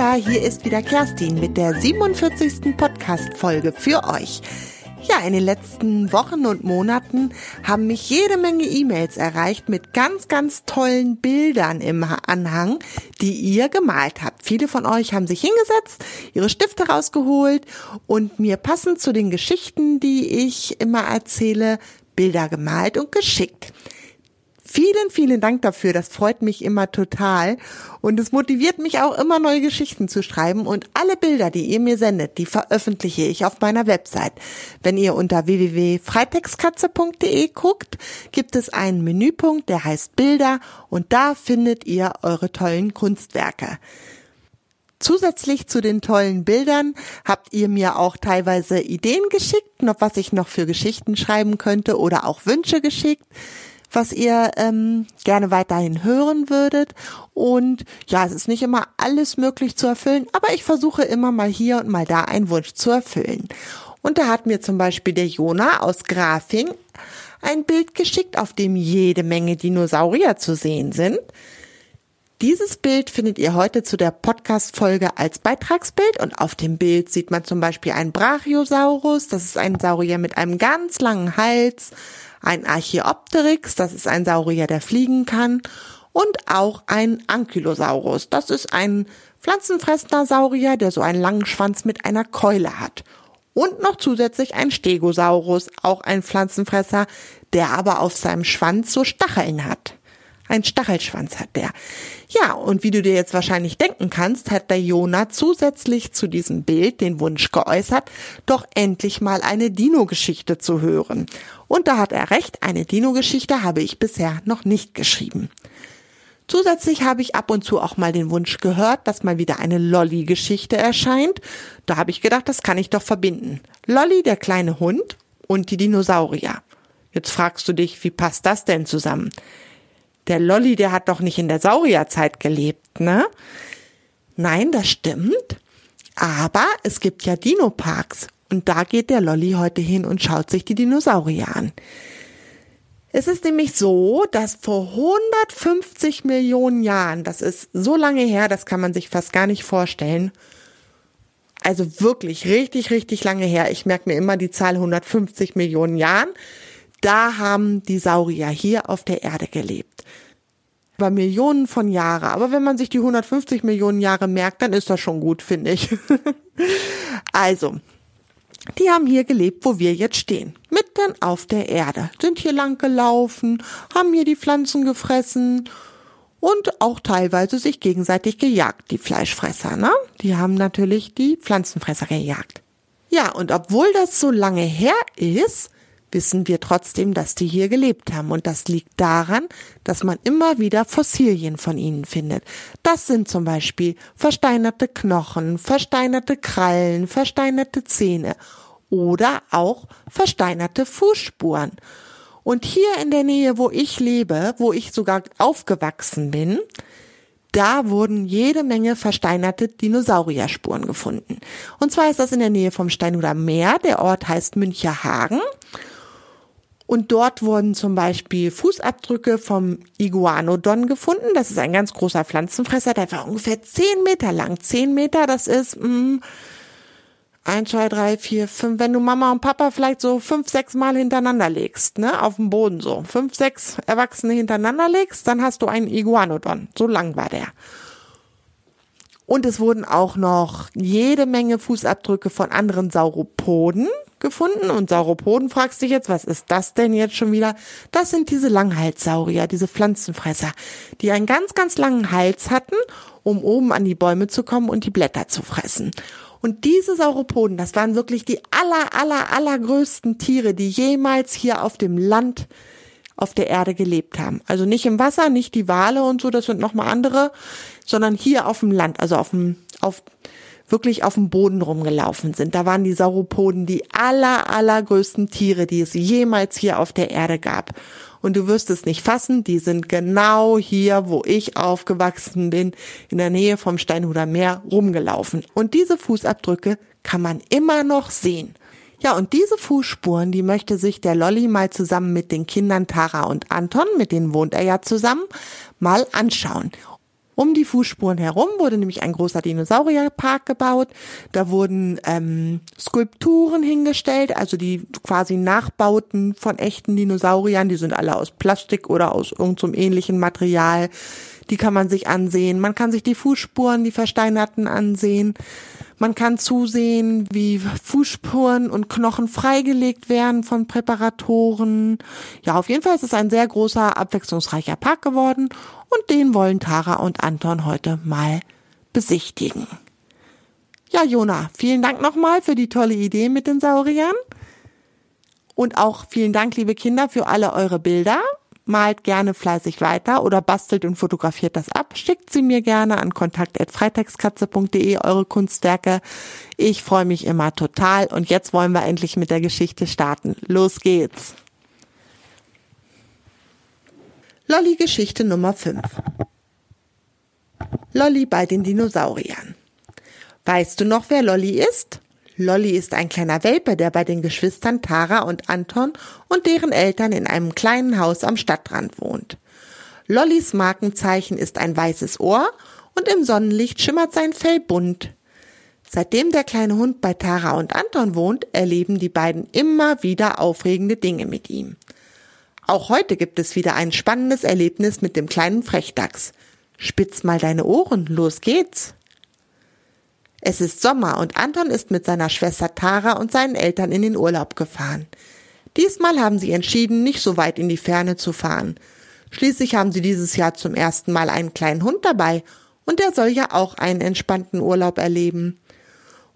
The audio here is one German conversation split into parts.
Kinder, hier ist wieder Kerstin mit der 47. Podcast-Folge für euch. Ja, in den letzten Wochen und Monaten haben mich jede Menge E-Mails erreicht mit ganz, ganz tollen Bildern im Anhang, die ihr gemalt habt. Viele von euch haben sich hingesetzt, ihre Stifte rausgeholt und mir passend zu den Geschichten, die ich immer erzähle, Bilder gemalt und geschickt. Vielen, vielen Dank dafür. Das freut mich immer total. Und es motiviert mich auch immer neue Geschichten zu schreiben. Und alle Bilder, die ihr mir sendet, die veröffentliche ich auf meiner Website. Wenn ihr unter www.freitextkatze.de guckt, gibt es einen Menüpunkt, der heißt Bilder. Und da findet ihr eure tollen Kunstwerke. Zusätzlich zu den tollen Bildern habt ihr mir auch teilweise Ideen geschickt, noch was ich noch für Geschichten schreiben könnte oder auch Wünsche geschickt was ihr ähm, gerne weiterhin hören würdet. Und ja, es ist nicht immer alles möglich zu erfüllen, aber ich versuche immer mal hier und mal da einen Wunsch zu erfüllen. Und da hat mir zum Beispiel der Jona aus Grafing ein Bild geschickt, auf dem jede Menge Dinosaurier zu sehen sind. Dieses Bild findet ihr heute zu der Podcast-Folge als Beitragsbild und auf dem Bild sieht man zum Beispiel einen Brachiosaurus. Das ist ein Saurier mit einem ganz langen Hals, ein Archaeopteryx, das ist ein Saurier, der fliegen kann, und auch ein Ankylosaurus, das ist ein pflanzenfressender Saurier, der so einen langen Schwanz mit einer Keule hat. Und noch zusätzlich ein Stegosaurus, auch ein Pflanzenfresser, der aber auf seinem Schwanz so Stacheln hat. Ein Stachelschwanz hat der. Ja, und wie du dir jetzt wahrscheinlich denken kannst, hat der Jona zusätzlich zu diesem Bild den Wunsch geäußert, doch endlich mal eine Dino-Geschichte zu hören. Und da hat er recht, eine Dino-Geschichte habe ich bisher noch nicht geschrieben. Zusätzlich habe ich ab und zu auch mal den Wunsch gehört, dass mal wieder eine Lolly-Geschichte erscheint. Da habe ich gedacht, das kann ich doch verbinden. Lolly, der kleine Hund und die Dinosaurier. Jetzt fragst du dich, wie passt das denn zusammen? Der Lolly, der hat doch nicht in der Saurierzeit gelebt, ne? Nein, das stimmt. Aber es gibt ja Dinoparks und da geht der Lolly heute hin und schaut sich die Dinosaurier an. Es ist nämlich so, dass vor 150 Millionen Jahren, das ist so lange her, das kann man sich fast gar nicht vorstellen, also wirklich richtig, richtig lange her, ich merke mir immer die Zahl 150 Millionen Jahren, da haben die Saurier hier auf der Erde gelebt. Über Millionen von Jahren. Aber wenn man sich die 150 Millionen Jahre merkt, dann ist das schon gut, finde ich. also, die haben hier gelebt, wo wir jetzt stehen. Mitten auf der Erde. Sind hier lang gelaufen, haben hier die Pflanzen gefressen und auch teilweise sich gegenseitig gejagt, die Fleischfresser, ne? Die haben natürlich die Pflanzenfresser gejagt. Ja, und obwohl das so lange her ist, wissen wir trotzdem, dass die hier gelebt haben. Und das liegt daran, dass man immer wieder Fossilien von ihnen findet. Das sind zum Beispiel versteinerte Knochen, versteinerte Krallen, versteinerte Zähne oder auch versteinerte Fußspuren. Und hier in der Nähe, wo ich lebe, wo ich sogar aufgewachsen bin, da wurden jede Menge versteinerte Dinosaurierspuren gefunden. Und zwar ist das in der Nähe vom Steinhuder Meer. Der Ort heißt Müncherhagen. Und dort wurden zum Beispiel Fußabdrücke vom Iguanodon gefunden. Das ist ein ganz großer Pflanzenfresser, der war ungefähr zehn Meter lang. Zehn Meter, das ist mh, mm, ein, zwei, drei, vier, fünf. Wenn du Mama und Papa vielleicht so fünf, sechs Mal hintereinander legst, ne, auf dem Boden so, fünf, sechs Erwachsene hintereinander legst, dann hast du einen Iguanodon. So lang war der. Und es wurden auch noch jede Menge Fußabdrücke von anderen Sauropoden gefunden. Und Sauropoden fragst dich jetzt, was ist das denn jetzt schon wieder? Das sind diese Langhalssaurier, diese Pflanzenfresser, die einen ganz, ganz langen Hals hatten, um oben an die Bäume zu kommen und die Blätter zu fressen. Und diese Sauropoden, das waren wirklich die aller, aller, allergrößten Tiere, die jemals hier auf dem Land auf der Erde gelebt haben. Also nicht im Wasser, nicht die Wale und so, das sind nochmal andere, sondern hier auf dem Land, also auf dem, auf, wirklich auf dem Boden rumgelaufen sind. Da waren die Sauropoden die aller, allergrößten Tiere, die es jemals hier auf der Erde gab. Und du wirst es nicht fassen, die sind genau hier, wo ich aufgewachsen bin, in der Nähe vom Steinhuder Meer rumgelaufen. Und diese Fußabdrücke kann man immer noch sehen. Ja, und diese Fußspuren, die möchte sich der Lolly mal zusammen mit den Kindern Tara und Anton, mit denen wohnt er ja zusammen, mal anschauen. Um die Fußspuren herum wurde nämlich ein großer Dinosaurierpark gebaut. Da wurden ähm, Skulpturen hingestellt, also die quasi Nachbauten von echten Dinosauriern. Die sind alle aus Plastik oder aus irgendeinem ähnlichen Material. Die kann man sich ansehen. Man kann sich die Fußspuren, die versteinerten ansehen. Man kann zusehen, wie Fußspuren und Knochen freigelegt werden von Präparatoren. Ja, auf jeden Fall ist es ein sehr großer, abwechslungsreicher Park geworden und den wollen Tara und Anton heute mal besichtigen. Ja, Jona, vielen Dank nochmal für die tolle Idee mit den Sauriern. Und auch vielen Dank, liebe Kinder, für alle eure Bilder malt gerne fleißig weiter oder bastelt und fotografiert das ab. Schickt sie mir gerne an kontakt.freitextkatze.de eure Kunstwerke. Ich freue mich immer total und jetzt wollen wir endlich mit der Geschichte starten. Los geht's. Lolli Geschichte Nummer 5. Lolli bei den Dinosauriern. Weißt du noch, wer Lolli ist? Lolli ist ein kleiner Welpe, der bei den Geschwistern Tara und Anton und deren Eltern in einem kleinen Haus am Stadtrand wohnt. Lollis Markenzeichen ist ein weißes Ohr und im Sonnenlicht schimmert sein Fell bunt. Seitdem der kleine Hund bei Tara und Anton wohnt, erleben die beiden immer wieder aufregende Dinge mit ihm. Auch heute gibt es wieder ein spannendes Erlebnis mit dem kleinen Frechdachs. Spitz mal deine Ohren, los geht's! Es ist Sommer und Anton ist mit seiner Schwester Tara und seinen Eltern in den Urlaub gefahren. Diesmal haben sie entschieden, nicht so weit in die Ferne zu fahren. Schließlich haben sie dieses Jahr zum ersten Mal einen kleinen Hund dabei und der soll ja auch einen entspannten Urlaub erleben.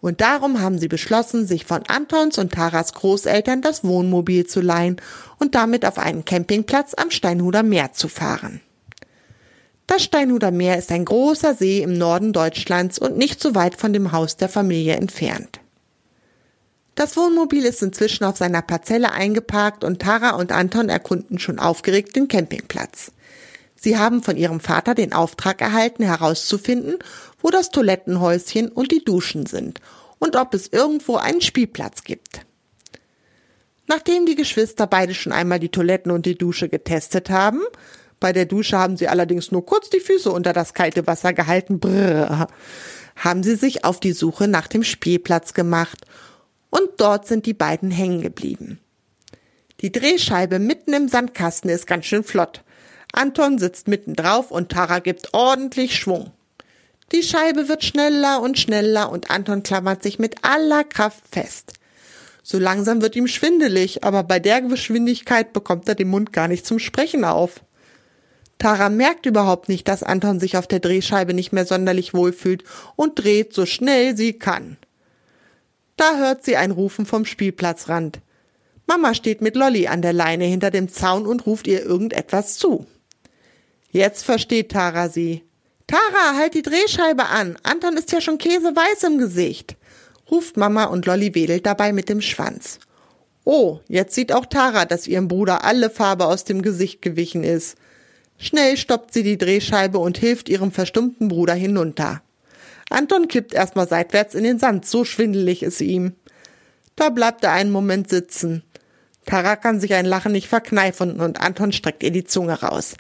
Und darum haben sie beschlossen, sich von Antons und Taras Großeltern das Wohnmobil zu leihen und damit auf einen Campingplatz am Steinhuder Meer zu fahren. Das Steinhuder Meer ist ein großer See im Norden Deutschlands und nicht so weit von dem Haus der Familie entfernt. Das Wohnmobil ist inzwischen auf seiner Parzelle eingeparkt und Tara und Anton erkunden schon aufgeregt den Campingplatz. Sie haben von ihrem Vater den Auftrag erhalten, herauszufinden, wo das Toilettenhäuschen und die Duschen sind und ob es irgendwo einen Spielplatz gibt. Nachdem die Geschwister beide schon einmal die Toiletten und die Dusche getestet haben, bei der Dusche haben sie allerdings nur kurz die Füße unter das kalte Wasser gehalten. Brrr. Haben sie sich auf die Suche nach dem Spielplatz gemacht. Und dort sind die beiden hängen geblieben. Die Drehscheibe mitten im Sandkasten ist ganz schön flott. Anton sitzt mitten drauf und Tara gibt ordentlich Schwung. Die Scheibe wird schneller und schneller und Anton klammert sich mit aller Kraft fest. So langsam wird ihm schwindelig, aber bei der Geschwindigkeit bekommt er den Mund gar nicht zum Sprechen auf. Tara merkt überhaupt nicht, dass Anton sich auf der Drehscheibe nicht mehr sonderlich wohlfühlt und dreht so schnell sie kann. Da hört sie ein Rufen vom Spielplatzrand. Mama steht mit Lolly an der Leine hinter dem Zaun und ruft ihr irgendetwas zu. Jetzt versteht Tara sie. Tara, halt die Drehscheibe an. Anton ist ja schon käseweiß im Gesicht, ruft Mama und Lolly wedelt dabei mit dem Schwanz. Oh, jetzt sieht auch Tara, dass ihrem Bruder alle Farbe aus dem Gesicht gewichen ist. Schnell stoppt sie die Drehscheibe und hilft ihrem verstummten Bruder hinunter. Anton kippt erstmal seitwärts in den Sand, so schwindelig ist ihm. Da bleibt er einen Moment sitzen. Tara kann sich ein Lachen nicht verkneifen und Anton streckt ihr die Zunge raus.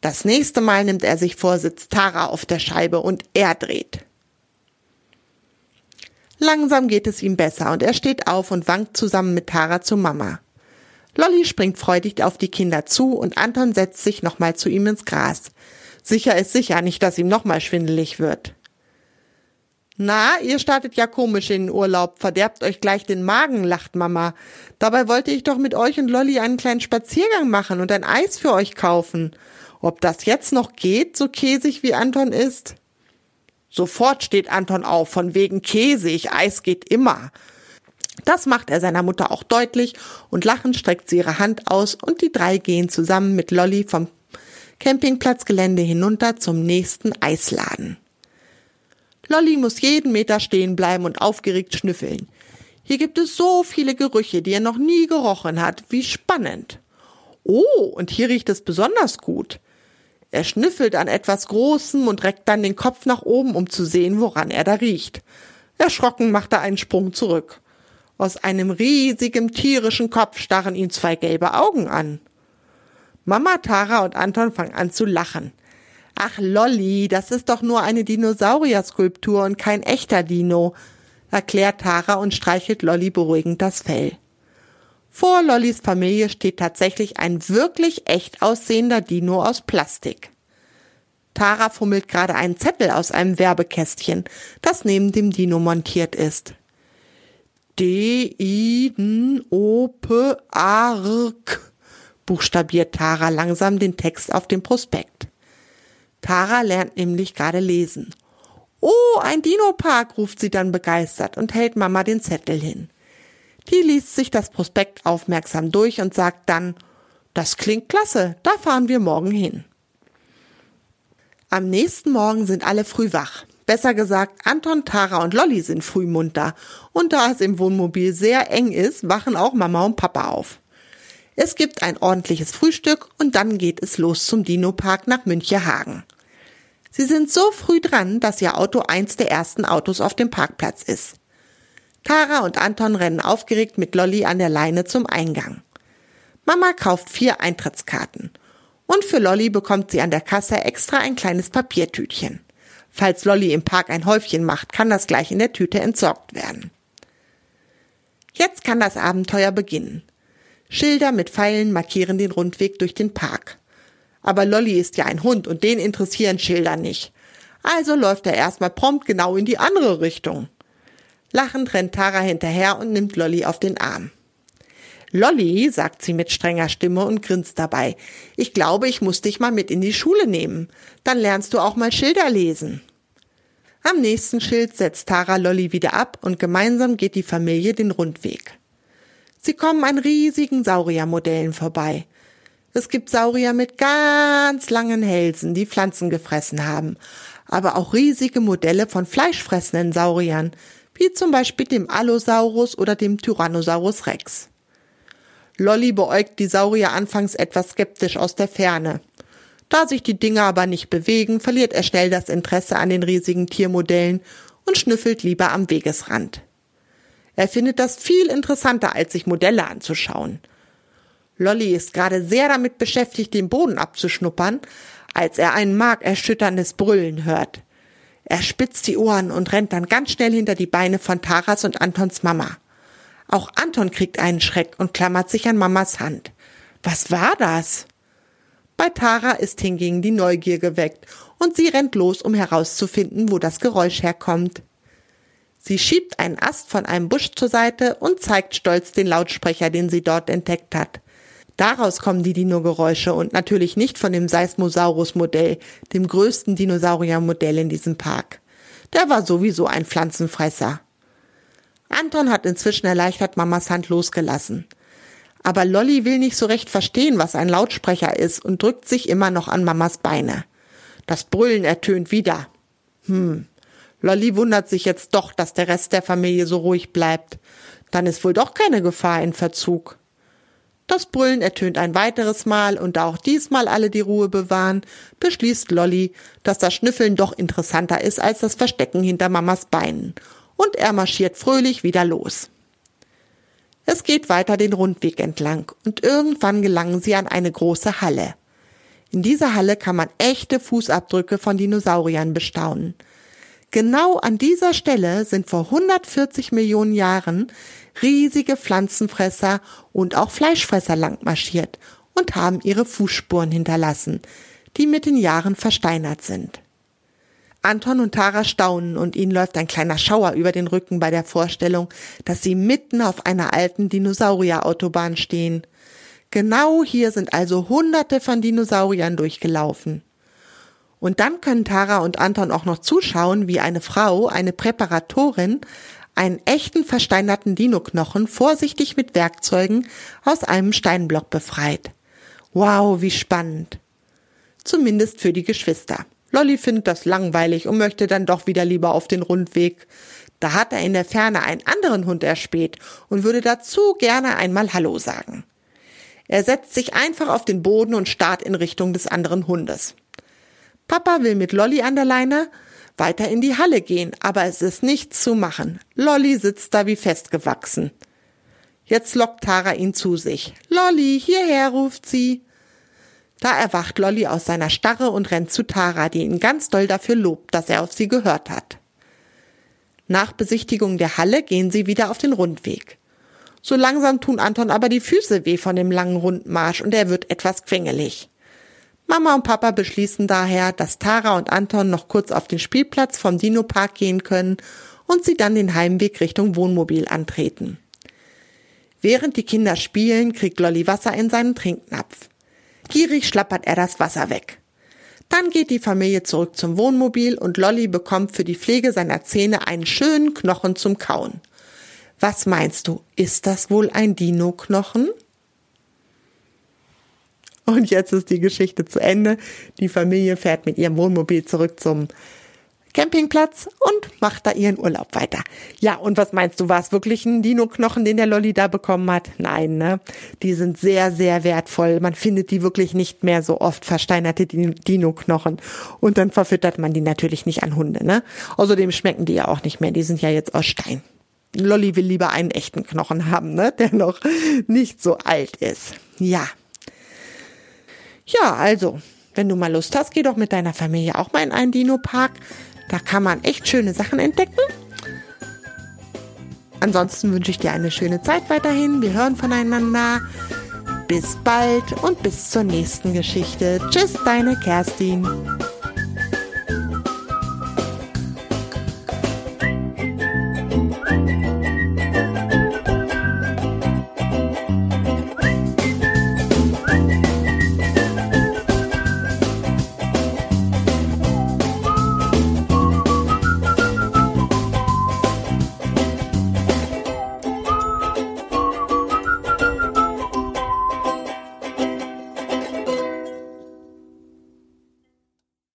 Das nächste Mal nimmt er sich vor, sitzt Tara auf der Scheibe und er dreht. Langsam geht es ihm besser und er steht auf und wankt zusammen mit Tara zu Mama. Lolli springt freudig auf die Kinder zu und Anton setzt sich nochmal zu ihm ins Gras. Sicher ist sicher nicht, dass ihm nochmal schwindelig wird. Na, ihr startet ja komisch in den Urlaub, verderbt euch gleich den Magen, lacht Mama. Dabei wollte ich doch mit euch und Lolli einen kleinen Spaziergang machen und ein Eis für euch kaufen. Ob das jetzt noch geht, so käsig wie Anton ist? Sofort steht Anton auf, von wegen käsig, Eis geht immer. Das macht er seiner Mutter auch deutlich und lachend streckt sie ihre Hand aus und die drei gehen zusammen mit Lolly vom Campingplatzgelände hinunter zum nächsten Eisladen. Lolly muss jeden Meter stehen bleiben und aufgeregt schnüffeln. Hier gibt es so viele Gerüche, die er noch nie gerochen hat. Wie spannend. Oh, und hier riecht es besonders gut. Er schnüffelt an etwas Großem und reckt dann den Kopf nach oben, um zu sehen, woran er da riecht. Erschrocken macht er einen Sprung zurück. Aus einem riesigen tierischen Kopf starren ihn zwei gelbe Augen an. Mama, Tara und Anton fangen an zu lachen. Ach Lolli, das ist doch nur eine Dinosaurier-Skulptur und kein echter Dino, erklärt Tara und streichelt Lolli beruhigend das Fell. Vor Lollis Familie steht tatsächlich ein wirklich echt aussehender Dino aus Plastik. Tara fummelt gerade einen Zettel aus einem Werbekästchen, das neben dem Dino montiert ist. D-I-N-O-P-A-R-K, buchstabiert Tara langsam den Text auf dem Prospekt. Tara lernt nämlich gerade lesen. Oh, ein Dino-Park, ruft sie dann begeistert und hält Mama den Zettel hin. Die liest sich das Prospekt aufmerksam durch und sagt dann, das klingt klasse, da fahren wir morgen hin. Am nächsten Morgen sind alle früh wach. Besser gesagt, Anton, Tara und Lolli sind früh munter. Und da es im Wohnmobil sehr eng ist, wachen auch Mama und Papa auf. Es gibt ein ordentliches Frühstück und dann geht es los zum Dino-Park nach Münchehagen. Sie sind so früh dran, dass ihr Auto eins der ersten Autos auf dem Parkplatz ist. Tara und Anton rennen aufgeregt mit Lolli an der Leine zum Eingang. Mama kauft vier Eintrittskarten. Und für Lolli bekommt sie an der Kasse extra ein kleines Papiertütchen. Falls Lolli im Park ein Häufchen macht, kann das gleich in der Tüte entsorgt werden. Jetzt kann das Abenteuer beginnen. Schilder mit Pfeilen markieren den Rundweg durch den Park. Aber Lolli ist ja ein Hund und den interessieren Schilder nicht. Also läuft er erstmal prompt genau in die andere Richtung. Lachend rennt Tara hinterher und nimmt Lolli auf den Arm. Lolli, sagt sie mit strenger Stimme und grinst dabei, ich glaube, ich muss dich mal mit in die Schule nehmen. Dann lernst du auch mal Schilder lesen. Am nächsten Schild setzt Tara Lolli wieder ab und gemeinsam geht die Familie den Rundweg. Sie kommen an riesigen Sauriermodellen vorbei. Es gibt Saurier mit ganz langen Hälsen, die Pflanzen gefressen haben, aber auch riesige Modelle von fleischfressenden Sauriern, wie zum Beispiel dem Allosaurus oder dem Tyrannosaurus Rex. Lolli beäugt die Saurier anfangs etwas skeptisch aus der Ferne. Da sich die Dinger aber nicht bewegen, verliert er schnell das Interesse an den riesigen Tiermodellen und schnüffelt lieber am Wegesrand. Er findet das viel interessanter, als sich Modelle anzuschauen. Lolli ist gerade sehr damit beschäftigt, den Boden abzuschnuppern, als er ein markerschütterndes Brüllen hört. Er spitzt die Ohren und rennt dann ganz schnell hinter die Beine von Taras und Antons Mama. Auch Anton kriegt einen Schreck und klammert sich an Mamas Hand. Was war das? Bei Tara ist hingegen die Neugier geweckt und sie rennt los, um herauszufinden, wo das Geräusch herkommt. Sie schiebt einen Ast von einem Busch zur Seite und zeigt stolz den Lautsprecher, den sie dort entdeckt hat. Daraus kommen die Dino-Geräusche und natürlich nicht von dem Seismosaurus-Modell, dem größten Dinosaurier-Modell in diesem Park. Der war sowieso ein Pflanzenfresser. Anton hat inzwischen erleichtert Mamas Hand losgelassen. Aber Lolly will nicht so recht verstehen, was ein Lautsprecher ist und drückt sich immer noch an Mamas Beine. Das Brüllen ertönt wieder. Hm. Lolly wundert sich jetzt doch, dass der Rest der Familie so ruhig bleibt. Dann ist wohl doch keine Gefahr in Verzug. Das Brüllen ertönt ein weiteres Mal und da auch diesmal alle die Ruhe bewahren, beschließt Lolly, dass das Schnüffeln doch interessanter ist als das Verstecken hinter Mamas Beinen und er marschiert fröhlich wieder los. Es geht weiter den Rundweg entlang und irgendwann gelangen sie an eine große Halle. In dieser Halle kann man echte Fußabdrücke von Dinosauriern bestaunen. Genau an dieser Stelle sind vor 140 Millionen Jahren riesige Pflanzenfresser und auch Fleischfresser langmarschiert und haben ihre Fußspuren hinterlassen, die mit den Jahren versteinert sind. Anton und Tara staunen und ihnen läuft ein kleiner Schauer über den Rücken bei der Vorstellung, dass sie mitten auf einer alten Dinosaurierautobahn stehen. Genau hier sind also hunderte von Dinosauriern durchgelaufen. Und dann können Tara und Anton auch noch zuschauen, wie eine Frau, eine Präparatorin, einen echten versteinerten Dinoknochen vorsichtig mit Werkzeugen aus einem Steinblock befreit. Wow, wie spannend. Zumindest für die Geschwister. Lolly findet das langweilig und möchte dann doch wieder lieber auf den Rundweg. Da hat er in der Ferne einen anderen Hund erspäht und würde dazu gerne einmal Hallo sagen. Er setzt sich einfach auf den Boden und starrt in Richtung des anderen Hundes. Papa will mit Lolly an der Leine weiter in die Halle gehen, aber es ist nichts zu machen. Lolly sitzt da wie festgewachsen. Jetzt lockt Tara ihn zu sich. Lolly, hierher, ruft sie. Da erwacht Lolly aus seiner Starre und rennt zu Tara, die ihn ganz doll dafür lobt, dass er auf sie gehört hat. Nach Besichtigung der Halle gehen sie wieder auf den Rundweg. So langsam tun Anton aber die Füße weh von dem langen Rundmarsch und er wird etwas quengelig. Mama und Papa beschließen daher, dass Tara und Anton noch kurz auf den Spielplatz vom Dino-Park gehen können und sie dann den Heimweg Richtung Wohnmobil antreten. Während die Kinder spielen, kriegt Lolly Wasser in seinen Trinknapf. Gierig schlappert er das Wasser weg. Dann geht die Familie zurück zum Wohnmobil und Lolly bekommt für die Pflege seiner Zähne einen schönen Knochen zum Kauen. Was meinst du, ist das wohl ein Dino-Knochen? Und jetzt ist die Geschichte zu Ende. Die Familie fährt mit ihrem Wohnmobil zurück zum Campingplatz und macht da ihren Urlaub weiter. Ja, und was meinst du, war es wirklich ein Dino-Knochen, den der Lolli da bekommen hat? Nein, ne? Die sind sehr, sehr wertvoll. Man findet die wirklich nicht mehr so oft, versteinerte Dino-Knochen. Und dann verfüttert man die natürlich nicht an Hunde, ne? Außerdem schmecken die ja auch nicht mehr. Die sind ja jetzt aus Stein. Lolli will lieber einen echten Knochen haben, ne? Der noch nicht so alt ist. Ja. Ja, also, wenn du mal Lust hast, geh doch mit deiner Familie auch mal in einen Dino-Park. Da kann man echt schöne Sachen entdecken. Ansonsten wünsche ich dir eine schöne Zeit weiterhin. Wir hören voneinander. Bis bald und bis zur nächsten Geschichte. Tschüss, deine Kerstin.